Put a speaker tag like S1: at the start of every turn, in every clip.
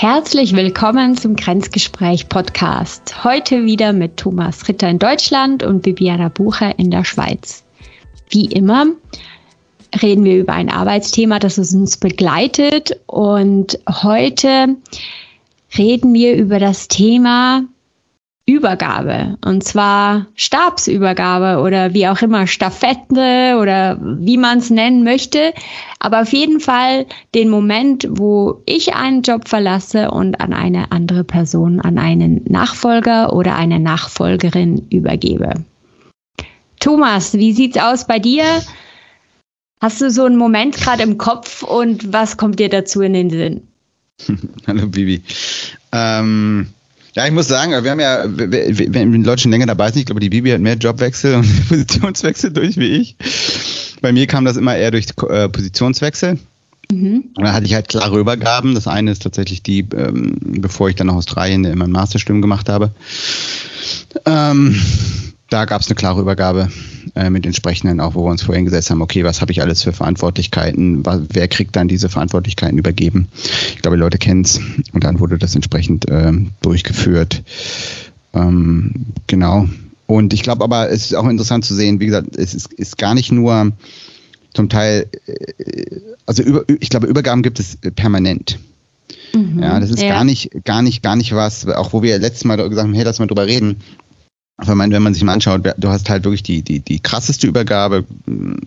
S1: Herzlich willkommen zum Grenzgespräch Podcast. Heute wieder mit Thomas Ritter in Deutschland und Bibiana Bucher in der Schweiz. Wie immer reden wir über ein Arbeitsthema, das uns begleitet und heute reden wir über das Thema Übergabe. Und zwar Stabsübergabe oder wie auch immer, Staffette oder wie man es nennen möchte. Aber auf jeden Fall den Moment, wo ich einen Job verlasse und an eine andere Person, an einen Nachfolger oder eine Nachfolgerin übergebe. Thomas, wie sieht's aus bei dir? Hast du so einen Moment gerade im Kopf und was kommt dir dazu in den Sinn?
S2: Hallo Bibi. Ähm ja, ich muss sagen, wir haben ja, wenn die Leute schon länger dabei sind, ich glaube, die Bibi hat mehr Jobwechsel und Positionswechsel durch wie ich. Bei mir kam das immer eher durch äh, Positionswechsel. Mhm. Und da hatte ich halt klare Übergaben. Das eine ist tatsächlich die, ähm, bevor ich dann nach Australien mein Masterstudium gemacht habe. Ähm, da gab es eine klare Übergabe äh, mit entsprechenden, auch wo wir uns vorhin gesetzt haben, okay, was habe ich alles für Verantwortlichkeiten, was, wer kriegt dann diese Verantwortlichkeiten übergeben. Ich glaube, die Leute kennen es und dann wurde das entsprechend äh, durchgeführt. Ähm, genau. Und ich glaube aber, es ist auch interessant zu sehen, wie gesagt, es ist, ist gar nicht nur zum Teil, äh, also über, ich glaube, Übergaben gibt es permanent. Mhm, ja, das ist ja. gar nicht, gar nicht, gar nicht was, auch wo wir letztes Mal gesagt haben, hey, lass mal drüber reden aber man, wenn man sich mal anschaut, du hast halt wirklich die, die, die krasseste Übergabe,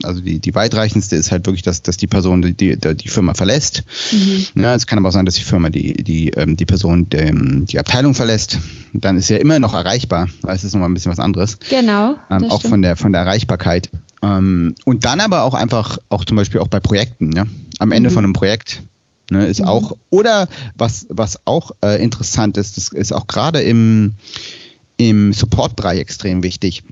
S2: also die, die weitreichendste ist halt wirklich, dass, dass die Person die, die, die Firma verlässt. Mhm. Ja, es kann aber auch sein, dass die Firma die, die, ähm, die Person die, die Abteilung verlässt. Dann ist sie ja immer noch erreichbar, weil es ist nochmal ein bisschen was anderes.
S1: Genau.
S2: Ähm, auch von der, von der Erreichbarkeit. Ähm, und dann aber auch einfach, auch zum Beispiel auch bei Projekten, ja. Am Ende mhm. von einem Projekt ne, ist mhm. auch, oder was, was auch äh, interessant ist, das ist auch gerade im, im Support-Bereich extrem wichtig.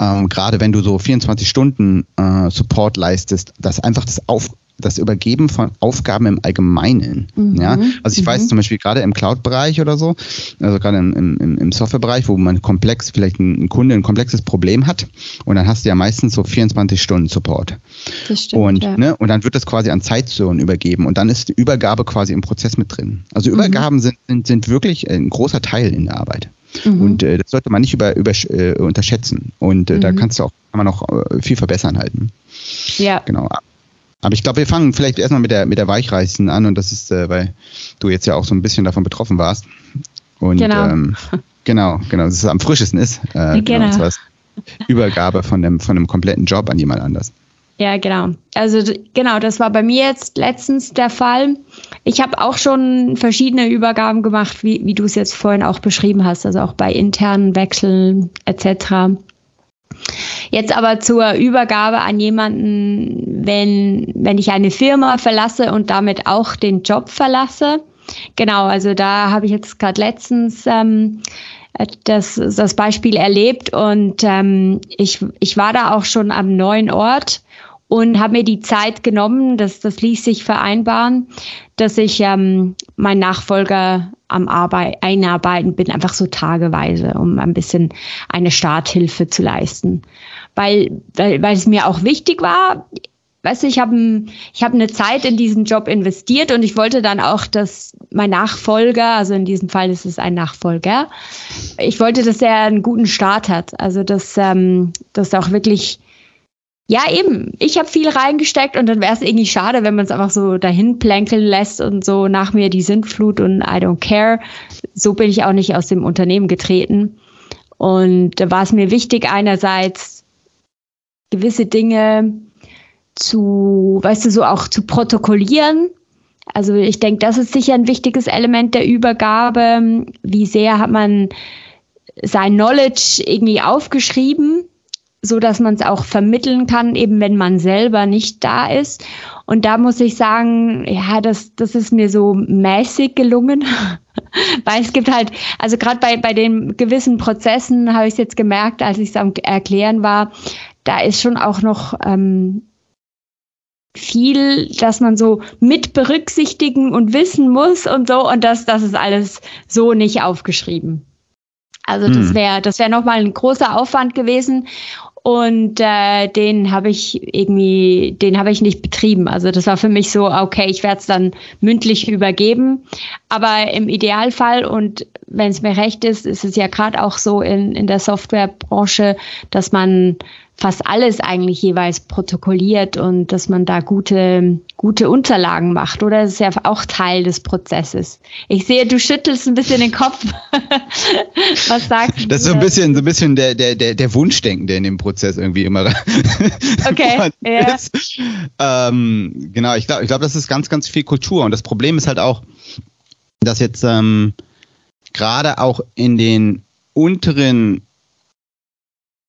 S2: Ähm, gerade wenn du so 24 Stunden äh, Support leistest, dass einfach das Auf das Übergeben von Aufgaben im Allgemeinen. Mhm. Ja? Also ich mhm. weiß zum Beispiel gerade im Cloud-Bereich oder so, also gerade im, im, im Software-Bereich, wo man komplex, vielleicht ein, Kunde ein komplexes Problem hat und dann hast du ja meistens so 24 Stunden Support. Das stimmt, und, ja. ne, und dann wird das quasi an Zeitzonen übergeben und dann ist die Übergabe quasi im Prozess mit drin. Also Übergaben mhm. sind, sind, sind wirklich ein großer Teil in der Arbeit. Mhm. Und äh, das sollte man nicht über, über, äh, unterschätzen. Und äh, mhm. da kannst du auch, kann man auch äh, viel verbessern halten. Ja. Genau. Aber ich glaube, wir fangen vielleicht erstmal mit der, mit der Weichreißen an und das ist, äh, weil du jetzt ja auch so ein bisschen davon betroffen warst. Und genau, ähm, genau, genau, dass es am frischesten ist. Äh, genau. genau. Übergabe von dem, von einem kompletten Job an jemand anders.
S1: Ja, genau. Also genau, das war bei mir jetzt letztens der Fall. Ich habe auch schon verschiedene Übergaben gemacht, wie, wie du es jetzt vorhin auch beschrieben hast, also auch bei internen Wechseln etc. Jetzt aber zur Übergabe an jemanden, wenn, wenn ich eine Firma verlasse und damit auch den Job verlasse. Genau, also da habe ich jetzt gerade letztens ähm, das, das Beispiel erlebt und ähm, ich, ich war da auch schon am neuen Ort und habe mir die Zeit genommen, das, das ließ sich vereinbaren, dass ich ähm, mein Nachfolger am Arbeit, einarbeiten bin, einfach so tageweise, um ein bisschen eine Starthilfe zu leisten. Weil, weil, weil es mir auch wichtig war, weißt du, ich habe ich hab eine Zeit in diesen Job investiert und ich wollte dann auch, dass mein Nachfolger, also in diesem Fall ist es ein Nachfolger, ich wollte, dass er einen guten Start hat. Also dass, ähm, dass auch wirklich ja, eben. Ich habe viel reingesteckt und dann wäre es irgendwie schade, wenn man es einfach so dahin plänkeln lässt und so nach mir die Sintflut und I don't care. So bin ich auch nicht aus dem Unternehmen getreten. Und da war es mir wichtig, einerseits gewisse Dinge zu, weißt du, so auch zu protokollieren. Also ich denke, das ist sicher ein wichtiges Element der Übergabe. Wie sehr hat man sein Knowledge irgendwie aufgeschrieben? So dass man es auch vermitteln kann, eben wenn man selber nicht da ist. Und da muss ich sagen, ja, das, das ist mir so mäßig gelungen. Weil es gibt halt, also gerade bei, bei den gewissen Prozessen habe ich es jetzt gemerkt, als ich es am Erklären war, da ist schon auch noch ähm, viel, dass man so mit berücksichtigen und wissen muss und so. Und das, das ist alles so nicht aufgeschrieben. Also das hm. wäre das wäre nochmal ein großer Aufwand gewesen. Und äh, den habe ich irgendwie, den habe ich nicht betrieben. Also das war für mich so, okay, ich werde es dann mündlich übergeben. Aber im Idealfall und wenn es mir recht ist, ist es ja gerade auch so in, in der Softwarebranche, dass man fast alles eigentlich jeweils protokolliert und dass man da gute, gute Unterlagen macht, oder? Das ist ja auch Teil des Prozesses. Ich sehe, du schüttelst ein bisschen den Kopf.
S2: Was sagst du? Das ist so ein bisschen, so ein bisschen der, der, der, der Wunschdenken, der in dem Prozess irgendwie immer
S1: okay, ja.
S2: Ähm, genau, ich glaube, ich glaube, das ist ganz, ganz viel Kultur. Und das Problem ist halt auch, dass jetzt ähm, gerade auch in den unteren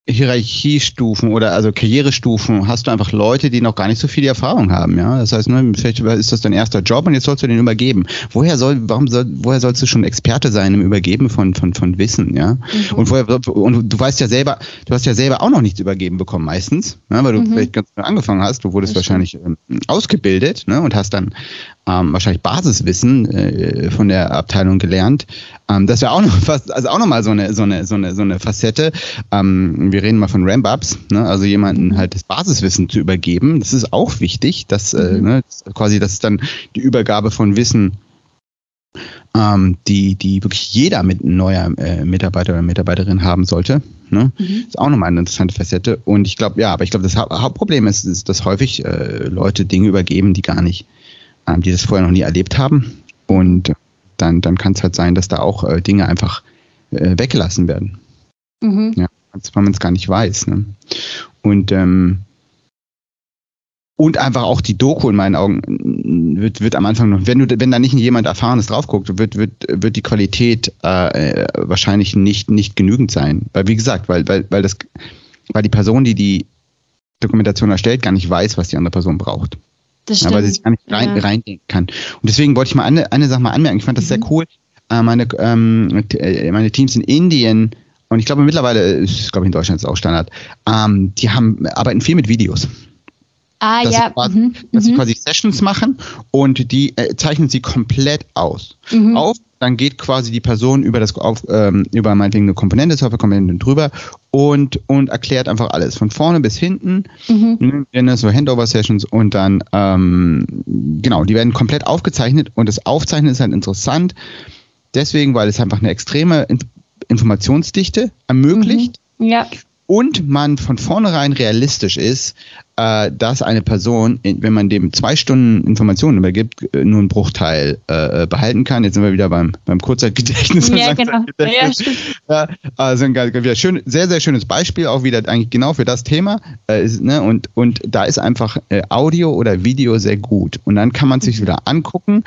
S2: Hierarchiestufen oder also Karrierestufen hast du einfach Leute, die noch gar nicht so viel Erfahrung haben, ja. Das heißt, ne, vielleicht ist das dein erster Job und jetzt sollst du den übergeben. Woher soll, warum soll, woher sollst du schon Experte sein im Übergeben von, von, von Wissen, ja? Mhm. Und, woher, und du weißt ja selber, du hast ja selber auch noch nichts übergeben bekommen meistens, ne, weil du mhm. vielleicht ganz neu angefangen hast. Du wurdest wahrscheinlich ähm, ausgebildet, ne, und hast dann ähm, wahrscheinlich Basiswissen äh, von der Abteilung gelernt. Ähm, das wäre auch noch fast, also auch nochmal so eine, so eine, so eine, so eine Facette. Ähm, wir reden mal von Ramp-Ups, ne? also jemanden halt das Basiswissen zu übergeben. Das ist auch wichtig, dass äh, mhm. ne, quasi, das ist dann die Übergabe von Wissen ähm, die, die wirklich jeder mit neuer äh, Mitarbeiter oder Mitarbeiterin haben sollte. Ne? Mhm. Ist auch nochmal eine interessante Facette. Und ich glaube, ja, aber ich glaube, das Hauptproblem ist, ist, dass häufig äh, Leute Dinge übergeben, die gar nicht ähm, die das vorher noch nie erlebt haben. Und dann, dann kann es halt sein, dass da auch äh, Dinge einfach äh, weggelassen werden. Mhm. Ja, weil man es gar nicht weiß. Ne? Und ähm, und einfach auch die Doku in meinen Augen wird, wird am Anfang noch, wenn du, wenn da nicht jemand Erfahrenes drauf guckt, wird, wird, wird die Qualität äh, wahrscheinlich nicht, nicht genügend sein. Weil, wie gesagt, weil, weil, weil das, weil die Person, die die Dokumentation erstellt, gar nicht weiß, was die andere Person braucht. Das stimmt. Weil sie sich gar nicht rein, ja. reindenken kann. Und deswegen wollte ich mal eine, eine Sache mal anmerken. Ich fand das mhm. sehr cool. Äh, meine, ähm, äh, meine Teams in Indien und ich glaube mittlerweile ist, glaube ich, in Deutschland ist es auch Standard. Ähm, die haben arbeiten viel mit Videos.
S1: Ah,
S2: dass
S1: ja.
S2: Sie quasi, mhm. Dass sie mhm. quasi Sessions machen und die äh, zeichnen sie komplett aus. Mhm. Auf, dann geht quasi die Person über das auf, ähm, über meinetwegen eine Komponente, Softwarekomponente drüber und, und erklärt einfach alles. Von vorne bis hinten. Mhm. Ne, so Handover-Sessions und dann, ähm, genau, die werden komplett aufgezeichnet und das Aufzeichnen ist halt interessant. Deswegen, weil es einfach eine extreme Informationsdichte ermöglicht.
S1: Mhm. Ja
S2: und man von vornherein realistisch ist, äh, dass eine Person, wenn man dem zwei Stunden Informationen übergibt, äh, nur einen Bruchteil äh, behalten kann. Jetzt sind wir wieder beim, beim Kurzzeitgedächtnis.
S1: Ja, genau. Ja,
S2: ja, also ein wieder schön, sehr, sehr schönes Beispiel, auch wieder eigentlich genau für das Thema. Äh, ist, ne, und, und da ist einfach äh, Audio oder Video sehr gut. Und dann kann man sich mhm. wieder angucken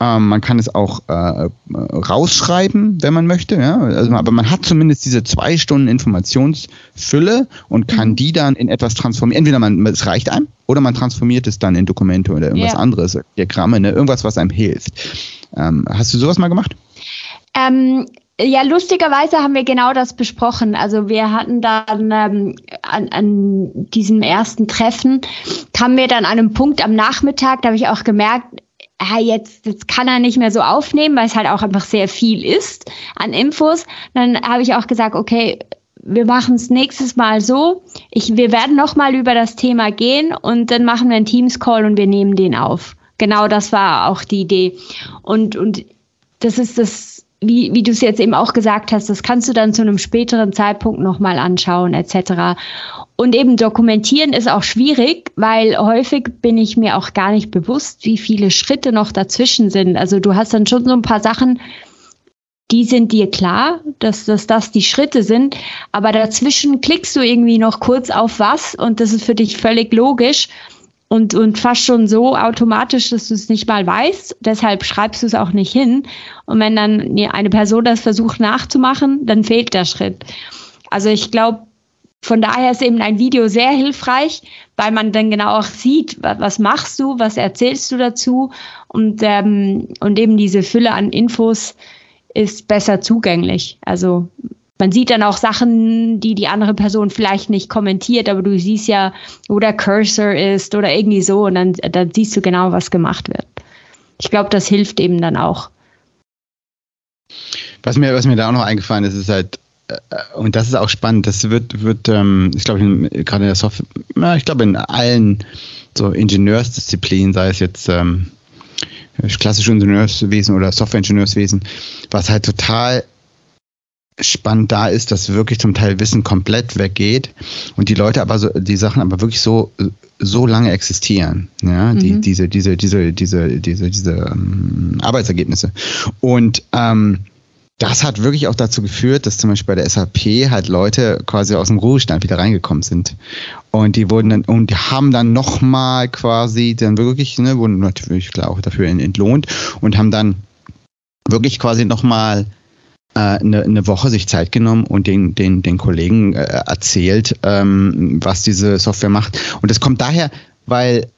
S2: ähm, man kann es auch äh, rausschreiben, wenn man möchte. Ja? Also, aber man hat zumindest diese zwei Stunden Informationsfülle und kann mhm. die dann in etwas transformieren. Entweder man, es reicht einem oder man transformiert es dann in Dokumente oder irgendwas yeah. anderes, Diagramme, ne? irgendwas, was einem hilft. Ähm, hast du sowas mal gemacht?
S1: Ähm, ja, lustigerweise haben wir genau das besprochen. Also wir hatten dann ähm, an, an diesem ersten Treffen, kamen wir dann an einem Punkt am Nachmittag, da habe ich auch gemerkt, ah, jetzt, jetzt kann er nicht mehr so aufnehmen, weil es halt auch einfach sehr viel ist an Infos. Dann habe ich auch gesagt, okay, wir machen es nächstes Mal so. Ich, wir werden nochmal über das Thema gehen und dann machen wir einen Teams-Call und wir nehmen den auf. Genau das war auch die Idee. Und, und das ist das, wie, wie du es jetzt eben auch gesagt hast, das kannst du dann zu einem späteren Zeitpunkt nochmal anschauen, etc. Und eben dokumentieren ist auch schwierig, weil häufig bin ich mir auch gar nicht bewusst, wie viele Schritte noch dazwischen sind. Also du hast dann schon so ein paar Sachen, die sind dir klar, dass, dass das die Schritte sind, aber dazwischen klickst du irgendwie noch kurz auf was und das ist für dich völlig logisch und, und fast schon so automatisch, dass du es nicht mal weißt. Deshalb schreibst du es auch nicht hin. Und wenn dann eine Person das versucht nachzumachen, dann fehlt der Schritt. Also ich glaube, von daher ist eben ein Video sehr hilfreich, weil man dann genau auch sieht, was machst du, was erzählst du dazu und, ähm, und eben diese Fülle an Infos ist besser zugänglich. Also man sieht dann auch Sachen, die die andere Person vielleicht nicht kommentiert, aber du siehst ja, wo der Cursor ist oder irgendwie so und dann, dann siehst du genau, was gemacht wird. Ich glaube, das hilft eben dann auch.
S2: Was mir, was mir da auch noch eingefallen ist, ist halt, und das ist auch spannend. Das wird, wird ähm, ich glaube, gerade in der Software, ich glaube, in allen so Ingenieursdisziplinen, sei es jetzt ähm, klassische Ingenieurswesen oder Software-Ingenieurswesen, was halt total spannend da ist, dass wirklich zum Teil Wissen komplett weggeht und die Leute aber so, die Sachen aber wirklich so, so lange existieren, ja, die, mhm. diese, diese, diese, diese, diese, diese ähm, Arbeitsergebnisse. Und ähm, das hat wirklich auch dazu geführt, dass zum Beispiel bei der SAP halt Leute quasi aus dem Ruhestand wieder reingekommen sind. Und die wurden dann, und die haben dann nochmal quasi dann wirklich, ne, wurden natürlich klar auch dafür entlohnt und haben dann wirklich quasi nochmal äh, eine, eine Woche sich Zeit genommen und den, den, den Kollegen äh, erzählt, ähm, was diese Software macht. Und das kommt daher, weil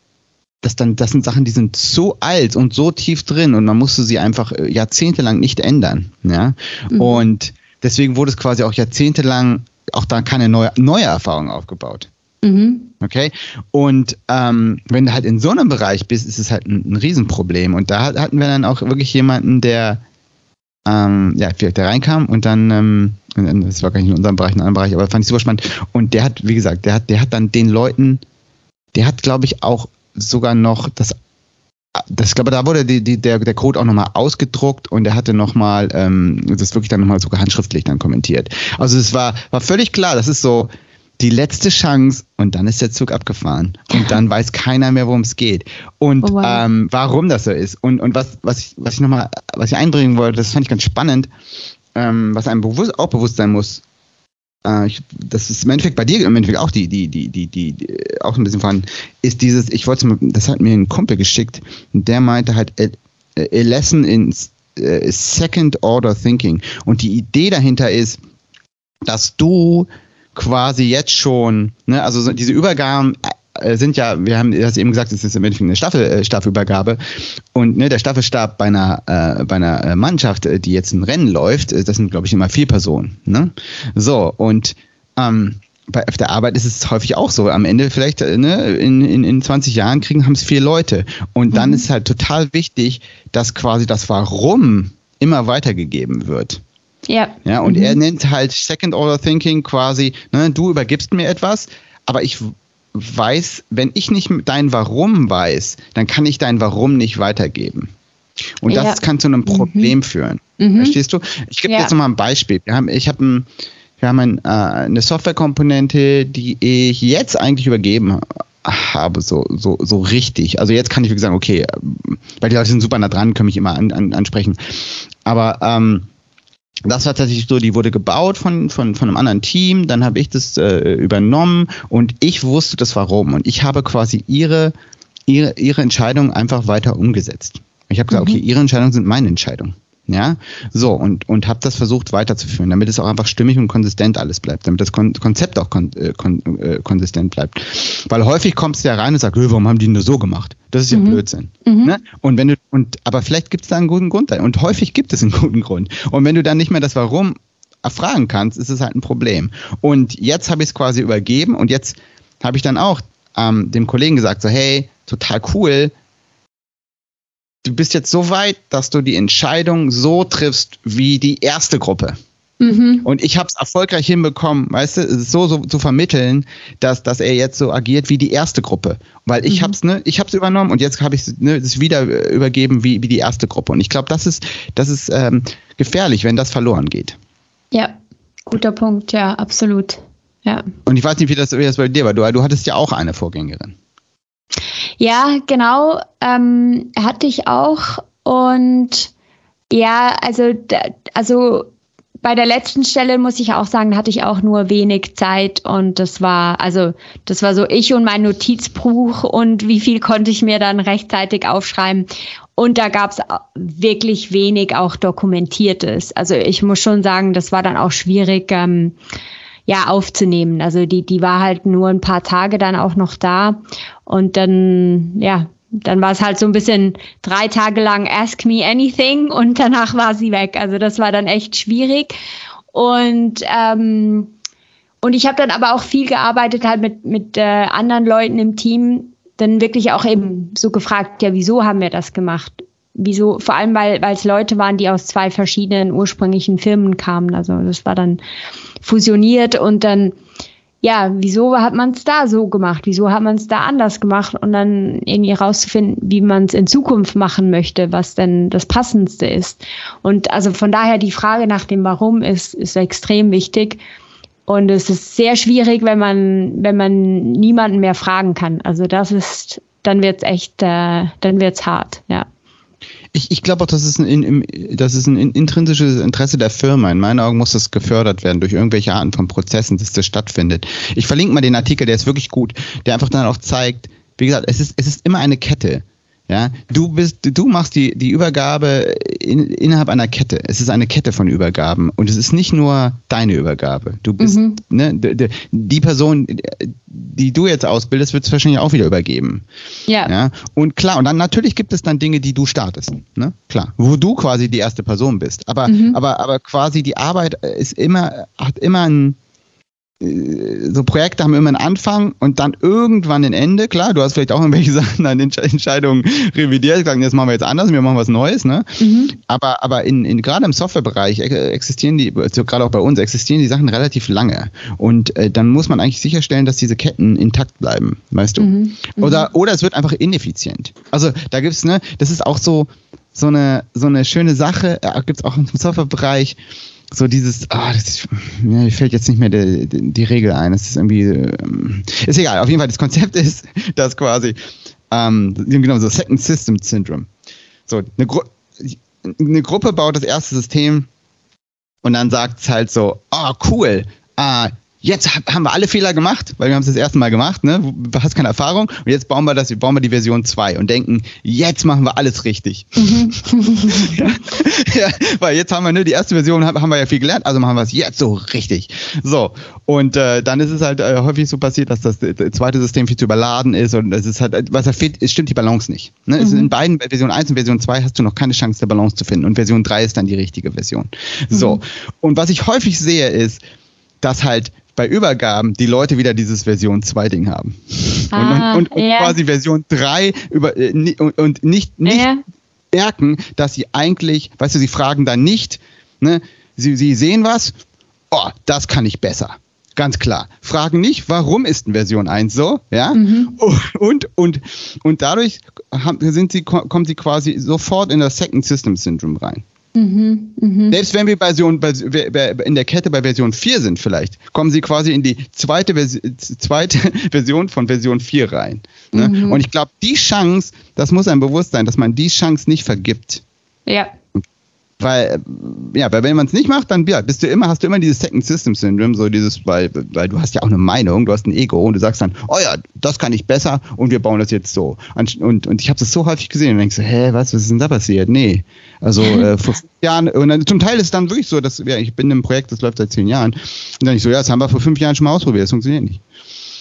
S2: das dann, das sind Sachen, die sind so alt und so tief drin und man musste sie einfach äh, jahrzehntelang nicht ändern. Ja? Mhm. Und deswegen wurde es quasi auch jahrzehntelang auch da keine neue, neue Erfahrung aufgebaut. Mhm. Okay. Und ähm, wenn du halt in so einem Bereich bist, ist es halt ein, ein Riesenproblem. Und da hatten wir dann auch wirklich jemanden, der, ähm, ja, der reinkam und dann, ähm, das war gar nicht in unserem Bereich, in einem anderen Bereich, aber fand ich super spannend. Und der hat, wie gesagt, der hat, der hat dann den Leuten, der hat, glaube ich, auch sogar noch das das, ich glaube, da wurde die, die, der, der Code auch nochmal ausgedruckt und er hatte nochmal, ähm, das wirklich dann nochmal sogar handschriftlich dann kommentiert. Also es war, war völlig klar, das ist so die letzte Chance und dann ist der Zug abgefahren. Und dann weiß keiner mehr, worum es geht. Und oh wow. ähm, warum das so ist. Und, und was, was ich, was ich nochmal, was ich einbringen wollte, das fand ich ganz spannend, ähm, was einem bewusst, auch bewusst sein muss, äh, ich, das ist im Endeffekt bei dir im Endeffekt auch die, die, die, die, die, die auch ein bisschen vorhanden, ist dieses, ich wollte das hat mir ein Kumpel geschickt, der meinte halt, a, a lesson in uh, second order thinking. Und die Idee dahinter ist, dass du quasi jetzt schon, ne, also diese Übergaben sind ja, wir haben das eben gesagt, es ist im Endeffekt eine Staffel, äh, Staffelübergabe. Und ne, der Staffelstab bei einer, äh, bei einer äh, Mannschaft, die jetzt ein Rennen läuft, das sind, glaube ich, immer vier Personen. Ne? So, und ähm, bei, auf der Arbeit ist es häufig auch so. Am Ende vielleicht ne, in, in, in 20 Jahren kriegen haben es vier Leute. Und dann mhm. ist halt total wichtig, dass quasi das Warum immer weitergegeben wird. Ja. Ja, und mhm. er nennt halt Second Order Thinking quasi, ne, du übergibst mir etwas, aber ich weiß, wenn ich nicht dein Warum weiß, dann kann ich dein Warum nicht weitergeben. Und das ja. kann zu einem Problem mhm. führen. Mhm. Verstehst du? Ich gebe ja. jetzt mal ein Beispiel. Wir haben, ich habe ein, wir haben ein, äh, eine Softwarekomponente, die ich jetzt eigentlich übergeben habe, so, so, so richtig. Also jetzt kann ich wirklich sagen, okay, weil die Leute sind super nah dran, können mich immer an, an, ansprechen. Aber ähm, das war tatsächlich so, die wurde gebaut von, von, von einem anderen Team, dann habe ich das äh, übernommen und ich wusste das warum. Und ich habe quasi ihre, ihre, ihre Entscheidung einfach weiter umgesetzt. Ich habe gesagt, mhm. okay, ihre Entscheidungen sind meine Entscheidung. Ja, so und, und habe das versucht weiterzuführen, damit es auch einfach stimmig und konsistent alles bleibt, damit das Kon Konzept auch kon äh, kon äh, konsistent bleibt. Weil häufig kommst du ja rein und sagst, warum haben die nur so gemacht? Das ist ja mhm. Blödsinn. Mhm. Ne? Und wenn du, und aber vielleicht gibt es da einen guten Grund. Und häufig gibt es einen guten Grund. Und wenn du dann nicht mehr das Warum erfragen kannst, ist es halt ein Problem. Und jetzt habe ich es quasi übergeben und jetzt habe ich dann auch ähm, dem Kollegen gesagt, so, hey, total cool, du bist jetzt so weit, dass du die Entscheidung so triffst wie die erste Gruppe. Mhm. Und ich habe es erfolgreich hinbekommen, weißt du, so, so zu vermitteln, dass, dass er jetzt so agiert wie die erste Gruppe. Weil ich mhm. habe es ne, ich hab's übernommen und jetzt habe ich ne, es wieder übergeben wie, wie die erste Gruppe. Und ich glaube, das ist, das ist ähm, gefährlich, wenn das verloren geht.
S1: Ja, guter Punkt, ja, absolut. Ja.
S2: Und ich weiß nicht, wie das, wie das bei dir war. Du, du hattest ja auch eine Vorgängerin.
S1: Ja, genau, ähm, hatte ich auch. Und ja, also, also bei der letzten Stelle muss ich auch sagen, hatte ich auch nur wenig Zeit und das war, also das war so ich und mein Notizbuch und wie viel konnte ich mir dann rechtzeitig aufschreiben. Und da gab es wirklich wenig auch Dokumentiertes. Also ich muss schon sagen, das war dann auch schwierig. Ähm, ja aufzunehmen. Also die, die war halt nur ein paar Tage dann auch noch da und dann, ja, dann war es halt so ein bisschen drei Tage lang Ask Me Anything und danach war sie weg. Also das war dann echt schwierig. Und ähm, und ich habe dann aber auch viel gearbeitet halt mit mit äh, anderen Leuten im Team, dann wirklich auch eben so gefragt, ja, wieso haben wir das gemacht? wieso, vor allem weil weil es Leute waren, die aus zwei verschiedenen ursprünglichen Firmen kamen. Also das war dann fusioniert und dann ja, wieso hat man es da so gemacht? Wieso hat man es da anders gemacht? Und dann irgendwie rauszufinden, wie man es in Zukunft machen möchte, was denn das Passendste ist. Und also von daher die Frage nach dem Warum ist, ist extrem wichtig. Und es ist sehr schwierig, wenn man, wenn man niemanden mehr fragen kann. Also das ist, dann wird's echt, äh, dann wird's hart, ja.
S2: Ich, ich glaube auch, das ist, ein, das ist ein intrinsisches Interesse der Firma. In meinen Augen muss das gefördert werden durch irgendwelche Arten von Prozessen, dass das stattfindet. Ich verlinke mal den Artikel, der ist wirklich gut, der einfach dann auch zeigt, wie gesagt, es ist, es ist immer eine Kette. Ja, du bist, du machst die, die Übergabe in, innerhalb einer Kette. Es ist eine Kette von Übergaben und es ist nicht nur deine Übergabe. Du bist, mhm. ne, die, die Person, die du jetzt ausbildest, wird es wahrscheinlich auch wieder übergeben. Ja. ja. Und klar, und dann natürlich gibt es dann Dinge, die du startest. Ne? Klar. Wo du quasi die erste Person bist. Aber, mhm. aber, aber quasi die Arbeit ist immer, hat immer ein, äh, so Projekte haben immer einen Anfang und dann irgendwann ein Ende. Klar, du hast vielleicht auch irgendwelche Sachen an Entscheidungen revidiert, gesagt, jetzt machen wir jetzt anders, wir machen was Neues, ne? Mhm. Aber, aber in, in, gerade im Softwarebereich existieren die, also gerade auch bei uns, existieren die Sachen relativ lange. Und äh, dann muss man eigentlich sicherstellen, dass diese Ketten intakt bleiben, weißt du? Mhm. Mhm. Oder, oder es wird einfach ineffizient. Also da gibt's, ne, das ist auch so, so eine, so eine schöne Sache, äh, gibt's auch im Softwarebereich so dieses, ah, das mir fällt jetzt nicht mehr die, die, die Regel ein. Das ist irgendwie, ähm, ist egal. Auf jeden Fall, das Konzept ist, dass quasi, ähm, genau, so Second System Syndrome. So, eine, Gru eine Gruppe baut das erste System und dann sagt es halt so, ah, oh, cool, ah, jetzt haben wir alle Fehler gemacht, weil wir haben es das erste Mal gemacht, ne? Du hast keine Erfahrung und jetzt bauen wir das, bauen wir die Version 2 und denken, jetzt machen wir alles richtig. Mhm. ja, ja, weil jetzt haben wir, ne, die erste Version haben, haben wir ja viel gelernt, also machen wir es jetzt so richtig. So. Und äh, dann ist es halt äh, häufig so passiert, dass das, das zweite System viel zu überladen ist und es ist halt, was da fehlt, es stimmt die Balance nicht. Ne? Mhm. in beiden Version 1 und Version 2 hast du noch keine Chance, der Balance zu finden. Und Version 3 ist dann die richtige Version. So. Mhm. Und was ich häufig sehe, ist, dass halt bei Übergaben die Leute wieder dieses Version 2 Ding haben. Ah, und, und, und ja. quasi Version 3 über, äh, und, nicht, nicht ja. merken, dass sie eigentlich, weißt du, sie fragen dann nicht, ne, sie, sie sehen was, oh, das kann ich besser. Ganz klar. Fragen nicht, warum ist denn Version 1 so? Ja. Mhm. Und, und, und dadurch haben, sind sie, kommen sie quasi sofort in das Second System Syndrome rein. Mhm, mh. Selbst wenn wir bei Version, bei, in der Kette bei Version 4 sind vielleicht, kommen sie quasi in die zweite, zweite Version von Version 4 rein. Ne? Mhm. Und ich glaube, die Chance, das muss einem bewusst sein, dass man die Chance nicht vergibt.
S1: Ja.
S2: Weil, ja, weil wenn man es nicht macht, dann ja, bist du immer, hast du immer dieses Second System Syndrome, so dieses, weil, weil du hast ja auch eine Meinung, du hast ein Ego und du sagst dann, oh ja, das kann ich besser und wir bauen das jetzt so. Und, und, und ich habe das so häufig gesehen und denkst so, hä, was, was ist denn da passiert? Nee. Also äh, vor fünf Jahren, und dann, zum Teil ist es dann wirklich so, dass ja, ich bin in einem Projekt, das läuft seit zehn Jahren. Und dann ich so, ja, das haben wir vor fünf Jahren schon mal ausprobiert, das funktioniert nicht.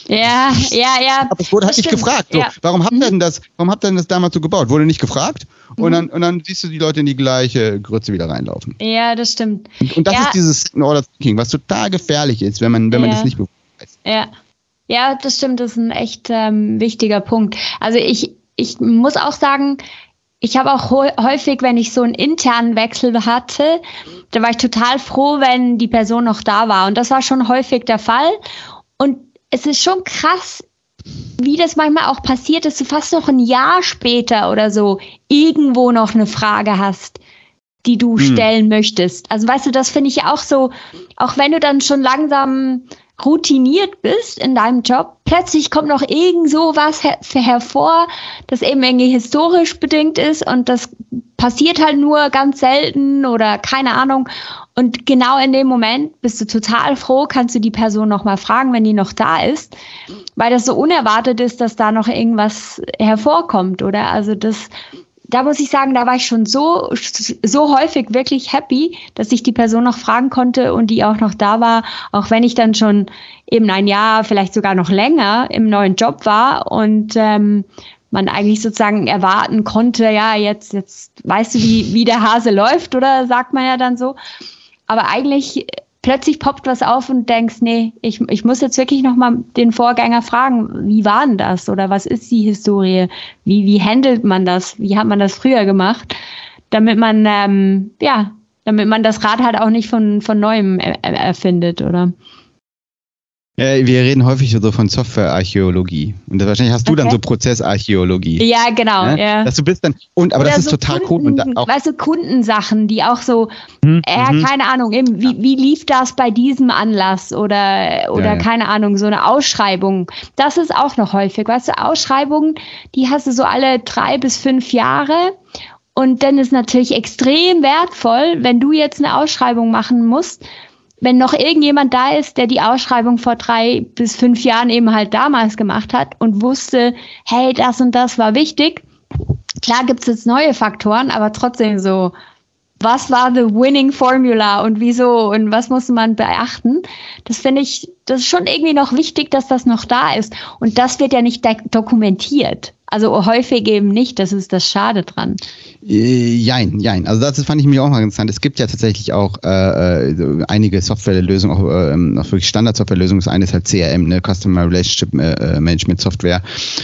S1: Ja, ja, ja.
S2: Aber es wurde halt nicht gefragt. So, ja. Warum habt ihr denn das, warum habt ihr denn das damals so gebaut? Wurde nicht gefragt? Und, mhm. dann, und dann siehst du die Leute in die gleiche Grütze wieder reinlaufen.
S1: Ja, das stimmt.
S2: Und, und das ja. ist dieses Second Order Thinking, was total gefährlich ist, wenn man, wenn man das nicht bewusst weiß.
S1: Ja. Ja, das stimmt, das ist ein echt ähm, wichtiger Punkt. Also ich, ich muss auch sagen, ich habe auch häufig, wenn ich so einen internen Wechsel hatte, da war ich total froh, wenn die Person noch da war. Und das war schon häufig der Fall. Und es ist schon krass, wie das manchmal auch passiert, dass du fast noch ein Jahr später oder so irgendwo noch eine Frage hast, die du hm. stellen möchtest. Also weißt du, das finde ich ja auch so, auch wenn du dann schon langsam routiniert bist in deinem Job, plötzlich kommt noch irgend so was her hervor, das eben irgendwie historisch bedingt ist und das passiert halt nur ganz selten oder keine Ahnung. Und genau in dem Moment bist du total froh, kannst du die Person nochmal fragen, wenn die noch da ist, weil das so unerwartet ist, dass da noch irgendwas hervorkommt, oder? Also das, da muss ich sagen, da war ich schon so, so häufig wirklich happy, dass ich die Person noch fragen konnte und die auch noch da war, auch wenn ich dann schon eben ein Jahr, vielleicht sogar noch länger im neuen Job war und ähm, man eigentlich sozusagen erwarten konnte, ja, jetzt, jetzt weißt du, wie, wie der Hase läuft, oder sagt man ja dann so. Aber eigentlich plötzlich poppt was auf und denkst, nee, ich, ich muss jetzt wirklich nochmal den Vorgänger fragen, wie war denn das oder was ist die Historie? Wie, wie handelt man das? Wie hat man das früher gemacht? Damit man, ähm, ja, damit man das Rad halt auch nicht von, von neuem er, erfindet, oder?
S2: Ja, wir reden häufig so von Softwarearchäologie. Und wahrscheinlich hast du okay. dann so Prozessarchäologie.
S1: Ja, genau. Ja?
S2: ja. Dass du bist dann, und, aber Oder das ist so total
S1: Kunden,
S2: cool. Und
S1: auch, weißt du, Kundensachen, die auch so, hm, äh, mhm. keine Ahnung, eben, wie, wie lief das bei diesem Anlass? Oder, oder ja, keine Ahnung, so eine Ausschreibung. Das ist auch noch häufig. Weißt du, Ausschreibungen, die hast du so alle drei bis fünf Jahre. Und dann ist natürlich extrem wertvoll, wenn du jetzt eine Ausschreibung machen musst wenn noch irgendjemand da ist, der die Ausschreibung vor drei bis fünf Jahren eben halt damals gemacht hat und wusste, hey, das und das war wichtig. Klar gibt's jetzt neue Faktoren, aber trotzdem so, was war the winning formula und wieso und was muss man beachten? Das finde ich, das ist schon irgendwie noch wichtig, dass das noch da ist. Und das wird ja nicht dokumentiert. Also häufig eben nicht, das ist das Schade dran.
S2: Äh, jein, jein. Also das fand ich mir auch mal interessant. Es gibt ja tatsächlich auch äh, äh einige Softwarelösungen, auch, äh, auch wirklich Standard-Softwarelösungen. Das eine ist halt CRM, ne, Customer Relationship äh, Management Software,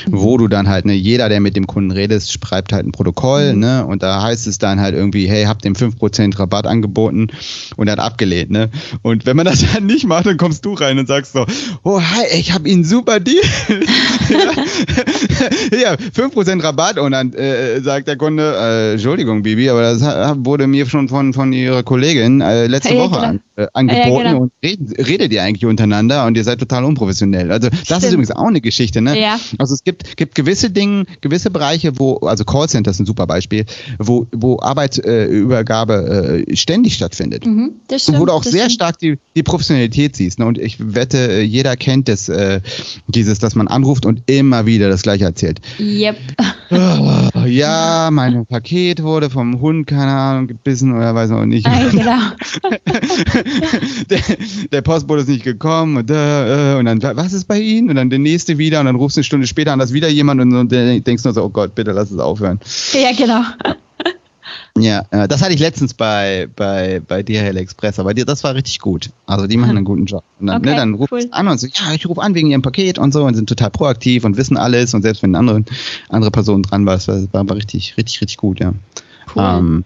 S2: mhm. wo du dann halt, ne, jeder, der mit dem Kunden redet, schreibt halt ein Protokoll, mhm. ne, und da heißt es dann halt irgendwie, hey, habt dem 5% Rabatt angeboten und er hat abgelehnt, ne. Und wenn man das dann nicht macht, dann kommst du rein und sagst so, oh, hi, ich habe Ihnen super Deal. ja, 5% Rabatt. Und dann äh, sagt der Kunde, äh, Entschuldigung, Bibi, aber das wurde mir schon von, von Ihrer Kollegin äh, letzte ja, Woche an, äh, angeboten ja, genau. und redet, redet ihr eigentlich untereinander und ihr seid total unprofessionell. Also das Stimmt. ist übrigens auch eine Geschichte, ne? Ja. Also es gibt, gibt gewisse Dinge, gewisse Bereiche, wo, also Callcenter ist ein super Beispiel, wo, wo Arbeitsübergabe äh, ständig stattfindet. Mhm, das stimmt, wo du auch sehr stimmt. stark die, die Professionalität siehst. Ne? Und ich wette, äh, jeder kennt das, äh, dieses, dass man anruft und immer wieder das gleiche erzählt.
S1: Yep.
S2: Ja, mein Paket wurde vom Hund, keine Ahnung, gebissen oder weiß auch nicht.
S1: Ah, genau.
S2: der, der Postbote ist nicht gekommen und, äh, und dann, was ist bei Ihnen? Und dann der nächste wieder und dann rufst du eine Stunde später an das wieder jemand und, und denkst nur so, oh Gott, bitte lass es aufhören.
S1: Ja, genau.
S2: Ja, äh, das hatte ich letztens bei, bei, bei DHL Express, aber das war richtig gut. Also die machen einen guten Job. Und dann, ne, okay, ne, dann ruft cool. an und so, ja, ich rufe an wegen ihrem Paket und so und sind total proaktiv und wissen alles und selbst wenn eine andere, andere Person dran war, es war, war, war richtig, richtig, richtig gut, ja. Cool. Ähm,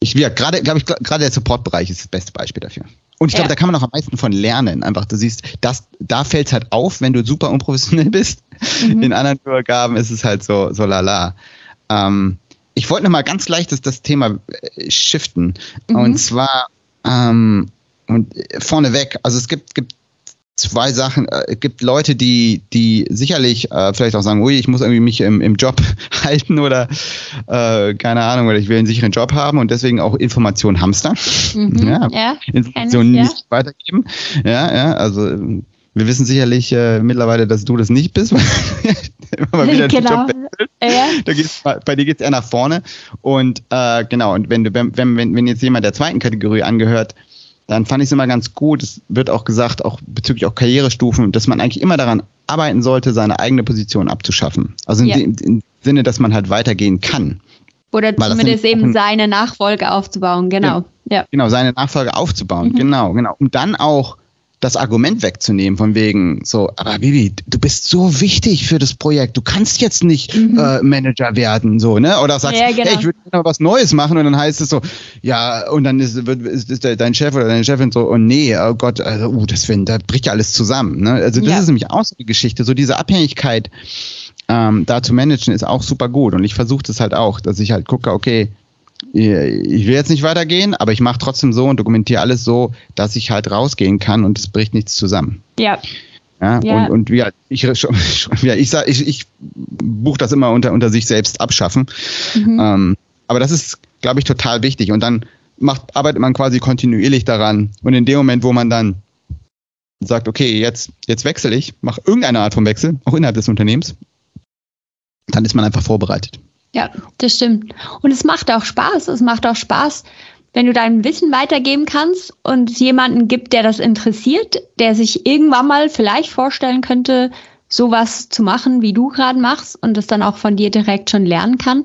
S2: ich, ja, gerade, glaube ich, gerade der Supportbereich ist das beste Beispiel dafür. Und ich glaube, ja. da kann man auch am meisten von lernen. Einfach, du siehst, das, da fällt es halt auf, wenn du super unprofessionell bist. Mhm. In anderen Übergaben ist es halt so, so lala. Ähm, ich wollte noch mal ganz leicht das, das Thema äh, shiften. Mhm. Und zwar ähm, und vorneweg, also es gibt, gibt zwei Sachen. Äh, es gibt Leute, die, die sicherlich äh, vielleicht auch sagen, ui, ich muss irgendwie mich im, im Job halten oder äh, keine Ahnung, oder ich will einen sicheren Job haben und deswegen auch Informationen hamstern. Mhm, ja, ja, Informationen ich, nicht weitergeben. Ja, ja, also wir wissen sicherlich äh, mittlerweile, dass du das nicht bist, weil immer mal wieder genau. Job ja. da geht's, bei dir geht es eher nach vorne. Und äh, genau, und wenn, du, wenn, wenn, wenn jetzt jemand der zweiten Kategorie angehört, dann fand ich es immer ganz gut. Es wird auch gesagt, auch bezüglich auch Karrierestufen, dass man eigentlich immer daran arbeiten sollte, seine eigene Position abzuschaffen. Also ja. im, im Sinne, dass man halt weitergehen kann.
S1: Oder zumindest eben seine Nachfolge aufzubauen, genau.
S2: Ja. Genau, seine Nachfolge aufzubauen, mhm. genau, genau. Und dann auch das Argument wegzunehmen, von wegen so, aber Bibi, du bist so wichtig für das Projekt, du kannst jetzt nicht mhm. äh, Manager werden, so, ne? Oder sagst, ja, genau. hey, ich würde noch was Neues machen und dann heißt es so, ja, und dann ist, wird, ist, ist dein Chef oder deine Chefin so, oh nee, oh Gott, also, uh, das find, da bricht ja alles zusammen. Ne? Also das ja. ist nämlich auch so eine Geschichte, so diese Abhängigkeit ähm, da zu managen ist auch super gut und ich versuche das halt auch, dass ich halt gucke, okay, ich will jetzt nicht weitergehen, aber ich mache trotzdem so und dokumentiere alles so, dass ich halt rausgehen kann und es bricht nichts zusammen.
S1: Ja.
S2: Ja, ja. Und, und ja, ich, ja, ich, sag, ich, ich buche das immer unter, unter sich selbst abschaffen. Mhm. Ähm, aber das ist, glaube ich, total wichtig. Und dann macht, arbeitet man quasi kontinuierlich daran. Und in dem Moment, wo man dann sagt, okay, jetzt, jetzt wechsle ich, mache irgendeine Art von Wechsel, auch innerhalb des Unternehmens, dann ist man einfach vorbereitet.
S1: Ja, das stimmt. Und es macht auch Spaß. Es macht auch Spaß, wenn du dein Wissen weitergeben kannst und es jemanden gibt, der das interessiert, der sich irgendwann mal vielleicht vorstellen könnte, sowas zu machen, wie du gerade machst und das dann auch von dir direkt schon lernen kann.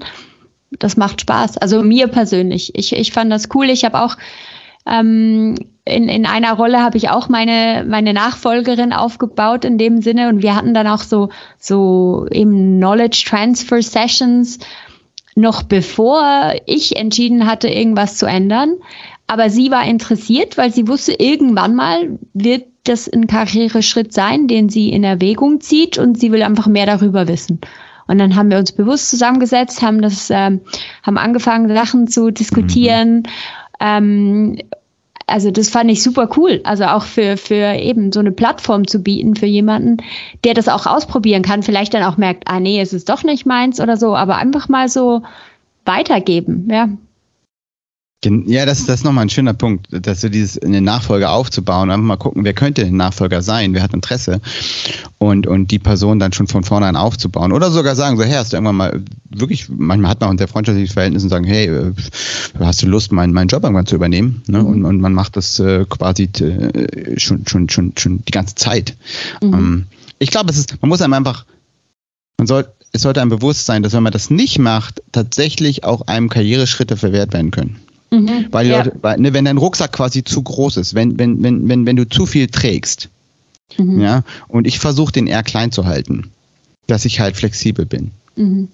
S1: Das macht Spaß. Also mir persönlich. Ich, ich fand das cool. Ich habe auch Ähm, in, in einer Rolle habe ich auch meine, meine Nachfolgerin aufgebaut in dem Sinne und wir hatten dann auch so, so eben Knowledge Transfer Sessions, noch bevor ich entschieden hatte, irgendwas zu ändern. Aber sie war interessiert, weil sie wusste, irgendwann mal wird das ein Karriereschritt sein, den sie in Erwägung zieht und sie will einfach mehr darüber wissen. Und dann haben wir uns bewusst zusammengesetzt, haben das, ähm, haben angefangen, Sachen zu diskutieren. Mhm. Ähm, also das fand ich super cool. Also auch für, für eben so eine Plattform zu bieten für jemanden, der das auch ausprobieren kann, vielleicht dann auch merkt, ah nee, es ist doch nicht meins oder so, aber einfach mal so weitergeben, ja.
S2: Ja, das, das ist nochmal ein schöner Punkt, dass wir dieses eine Nachfolger aufzubauen, einfach mal gucken, wer könnte ein Nachfolger sein, wer hat Interesse und, und die Person dann schon von vornherein aufzubauen. Oder sogar sagen, so, hey, hast du irgendwann mal wirklich, manchmal hat man unter freundschaftlichen Verhältnissen sagen, hey, äh, hast du Lust, meinen, meinen Job irgendwann zu übernehmen? Ne? Mhm. Und, und man macht das äh, quasi äh, schon, schon, schon, schon die ganze Zeit. Mhm. Ähm, ich glaube, es ist, man muss einem einfach, man soll, es sollte einem bewusst sein, dass wenn man das nicht macht, tatsächlich auch einem Karriereschritte verwehrt werden können. Mhm, weil, ja. Leute, weil ne, wenn dein Rucksack quasi zu groß ist, wenn, wenn, wenn, wenn, wenn du zu viel trägst, mhm. ja, und ich versuche den eher klein zu halten, dass ich halt flexibel bin. Mhm.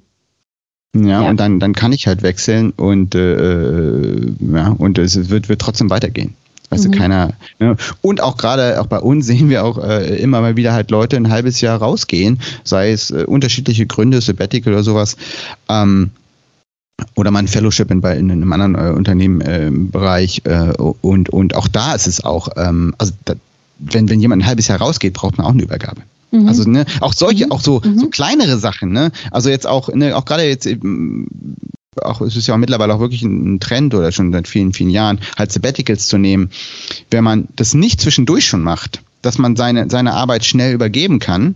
S2: Ja, ja, und dann, dann kann ich halt wechseln und, äh, ja, und es wird, wird trotzdem weitergehen. Weißt mhm. du, keiner. Ne? Und auch gerade auch bei uns sehen wir auch äh, immer mal wieder halt Leute ein halbes Jahr rausgehen, sei es äh, unterschiedliche Gründe, Sabbatical oder sowas. Ähm, oder mein Fellowship in, bei, in einem anderen äh, Unternehmenbereich äh, äh, und, und auch da ist es auch, ähm, also da, wenn, wenn jemand ein halbes Jahr rausgeht, braucht man auch eine Übergabe. Mhm. Also ne, auch solche, mhm. auch so, mhm. so kleinere Sachen, ne? Also jetzt auch, ne, auch gerade jetzt auch es ist ja auch mittlerweile auch wirklich ein Trend oder schon seit vielen, vielen Jahren, halt Sabbaticals zu nehmen. Wenn man das nicht zwischendurch schon macht, dass man seine, seine Arbeit schnell übergeben kann,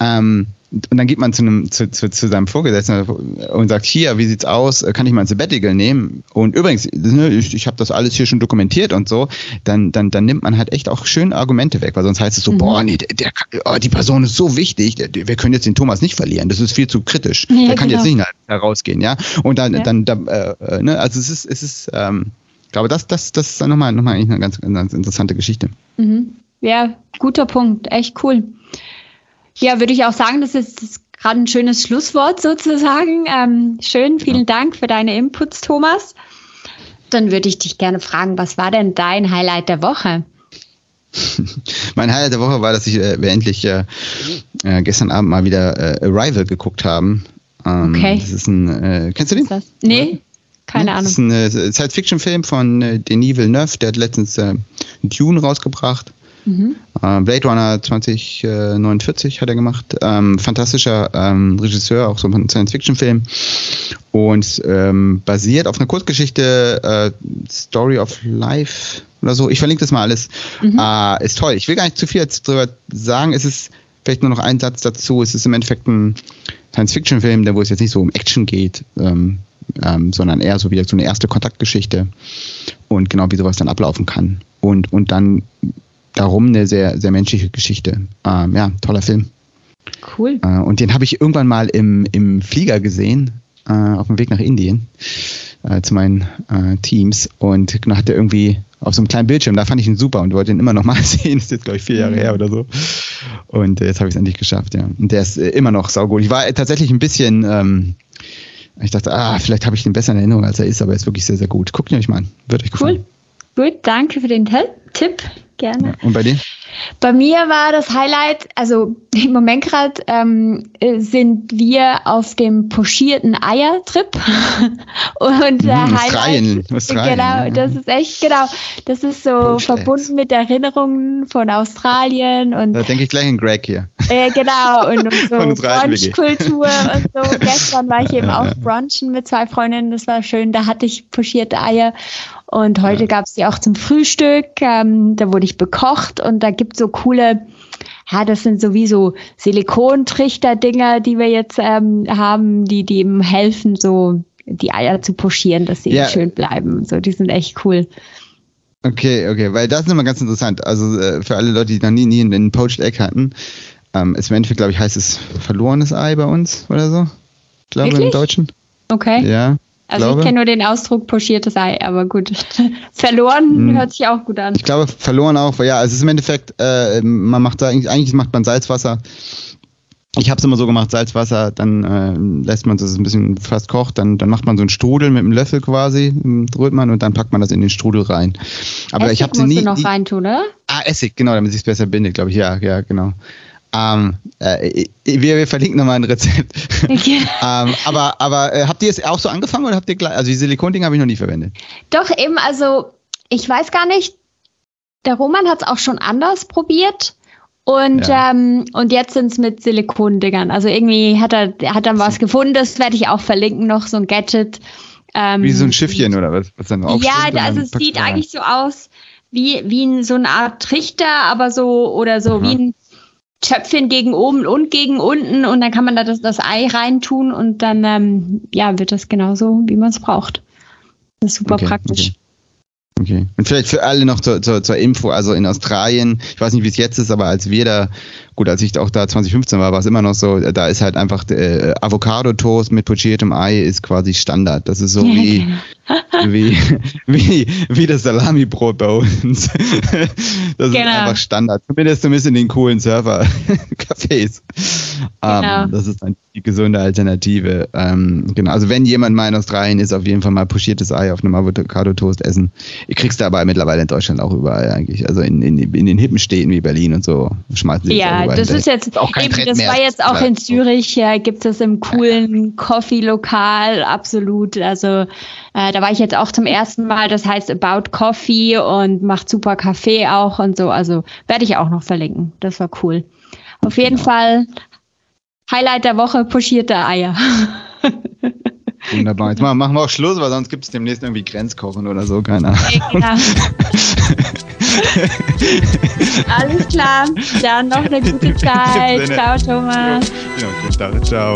S2: ähm, und dann geht man zu, einem, zu, zu, zu seinem Vorgesetzten und sagt, hier, wie sieht's aus, kann ich mal ein Sabbatical nehmen? Und übrigens, ne, ich, ich habe das alles hier schon dokumentiert und so, dann, dann, dann nimmt man halt echt auch schön Argumente weg, weil sonst heißt es so, mhm. boah, nee, der, der oh, die Person ist so wichtig, der, wir können jetzt den Thomas nicht verlieren, das ist viel zu kritisch, ja, der kann genau. jetzt nicht herausgehen, ja. Und dann, ja. dann, dann äh, äh, ne, also es ist, es ist, ähm, ich glaube, das, das, das ist nochmal, nochmal eigentlich eine ganz, ganz interessante Geschichte.
S1: Mhm. Ja, guter Punkt, echt cool. Ja, würde ich auch sagen, das ist gerade ein schönes Schlusswort sozusagen. Ähm, schön, vielen ja. Dank für deine Inputs, Thomas. Dann würde ich dich gerne fragen, was war denn dein Highlight der Woche?
S2: mein Highlight der Woche war, dass ich äh, endlich äh, äh, gestern Abend mal wieder äh, Arrival geguckt haben. Ähm, okay. Das ist ein, äh, kennst du den?
S1: Das? Nee, keine Ahnung. Das
S2: ist ein äh, Science-Fiction-Film von Denis Villeneuve, der hat letztens Dune rausgebracht. Mhm. Äh, Blade Runner 2049 hat er gemacht. Ähm, fantastischer ähm, Regisseur, auch so ein Science-Fiction-Film. Und ähm, basiert auf einer Kurzgeschichte äh, Story of Life oder so. Ich verlinke das mal alles. Mhm. Äh, ist toll. Ich will gar nicht zu viel darüber sagen. Es ist vielleicht nur noch ein Satz dazu. Es ist im Endeffekt ein Science-Fiction-Film, wo es jetzt nicht so um Action geht. Ähm, ähm, sondern eher so wie so eine erste Kontaktgeschichte und genau wie sowas dann ablaufen kann. Und, und dann darum eine sehr, sehr menschliche Geschichte. Ähm, ja, toller Film.
S1: Cool.
S2: Äh, und den habe ich irgendwann mal im, im Flieger gesehen, äh, auf dem Weg nach Indien äh, zu meinen äh, Teams. Und genau hat er irgendwie auf so einem kleinen Bildschirm, da fand ich ihn super und wollte ihn immer noch mal sehen. Das ist jetzt, glaube ich, vier Jahre mhm. her oder so. Und äh, jetzt habe ich es endlich geschafft, ja. Und der ist äh, immer noch saugut. Ich war tatsächlich ein bisschen. Ähm, ich dachte, ah, vielleicht habe ich den besser in Erinnerung, als er ist, aber er ist wirklich sehr, sehr gut. Guckt ihn euch mal an. Wird euch gefallen.
S1: Cool. Gut, danke für den Tipp gerne.
S2: Und bei dir?
S1: Bei mir war das Highlight, also im Moment gerade ähm, sind wir auf dem pochierten Eiertrip. Und der hm, Highlight, rein, genau, ja. das ist echt genau, das ist so Post verbunden mit Erinnerungen von Australien und.
S2: Da denke ich gleich an Greg hier.
S1: Äh, genau und, und so Brunchkultur und so. Gestern war ich eben auch brunchen mit zwei Freundinnen, das war schön. Da hatte ich pochierte Eier und heute ja. gab es die auch zum Frühstück. Ähm, da wurde ich bekocht und da gibt es so coole, ja, das sind sowieso Silikontrichter-Dinger, die wir jetzt ähm, haben, die, die eben helfen, so die Eier zu pochieren, dass sie ja. schön bleiben. So, die sind echt cool.
S2: Okay, okay, weil das ist immer ganz interessant. Also äh, für alle Leute, die noch nie, nie einen Poached Egg hatten, ähm, ist im Endeffekt, glaube ich, heißt es verlorenes Ei bei uns oder so. Ich glaube Wirklich? im Deutschen.
S1: Okay.
S2: Ja.
S1: Also glaube. ich kenne nur den Ausdruck pochiertes Ei, aber gut. verloren hm. hört sich auch gut an.
S2: Ich glaube, verloren auch, weil ja, es ist im Endeffekt, äh, man macht da eigentlich macht man Salzwasser. Ich habe es immer so gemacht, Salzwasser, dann äh, lässt man das ein bisschen fast kocht, dann, dann macht man so einen Strudel mit einem Löffel quasi, rührt man und dann packt man das in den Strudel rein.
S1: Aber Essig ich habe sie nie. Du noch reintun, oder?
S2: Ah, Essig, genau, damit sich besser bindet, glaube ich. Ja, ja, genau. Ähm, äh, wir, wir, verlinken nochmal ein Rezept. Okay. ähm, aber aber äh, habt ihr es auch so angefangen oder habt ihr gleich, also die Silikondinge habe ich noch nie verwendet?
S1: Doch, eben, also ich weiß gar nicht, der Roman hat es auch schon anders probiert. Und, ja. ähm, und jetzt sind es mit Silikondingern. Also irgendwie hat er, hat dann was gefunden, das werde ich auch verlinken, noch so ein Gadget.
S2: Ähm, wie so ein Schiffchen oder was? was
S1: dann ja, also es sieht eigentlich so aus wie, wie so eine Art Trichter, aber so, oder so Aha. wie ein Töpfchen gegen oben und gegen unten und dann kann man da das, das Ei reintun und dann ähm, ja, wird das genauso, wie man es braucht. Das ist super okay, praktisch. Okay.
S2: Okay. Und vielleicht für alle noch zur, zur, zur Info, also in Australien, ich weiß nicht, wie es jetzt ist, aber als wir da, gut, als ich auch da 2015 war, war es immer noch so, da ist halt einfach äh, Avocado-Toast mit pochiertem Ei ist quasi Standard. Das ist so wie, wie, wie, wie das Salami-Brot bei uns. das genau. ist einfach Standard. Zumindest, zumindest in den coolen Surfer-Cafés. Ähm, genau. Um, das ist die gesunde Alternative. Ähm, genau, also wenn jemand mal in Australien ist, auf jeden Fall mal pochiertes Ei auf einem Avocado-Toast essen. Ihr kriegst du aber mittlerweile in Deutschland auch überall eigentlich. Also in, in, in den hippen Städten wie Berlin und so schmeißen
S1: sie Ja, das, das ist jetzt auch kein eben, Das mehr. war jetzt auch in Zürich, ja, gibt es im coolen Coffee-Lokal, absolut. Also äh, da war ich jetzt auch zum ersten Mal, das heißt About Coffee und macht super Kaffee auch und so. Also werde ich auch noch verlinken. Das war cool. Auf jeden genau. Fall Highlight der Woche, pochierte Eier.
S2: Wunderbar. Jetzt machen wir auch Schluss, weil sonst gibt es demnächst irgendwie Grenzkochen oder so, keine Ahnung. Ja,
S1: Alles klar. Dann noch eine gute Zeit. Ciao, Thomas.
S2: Ja, Tag. Ciao.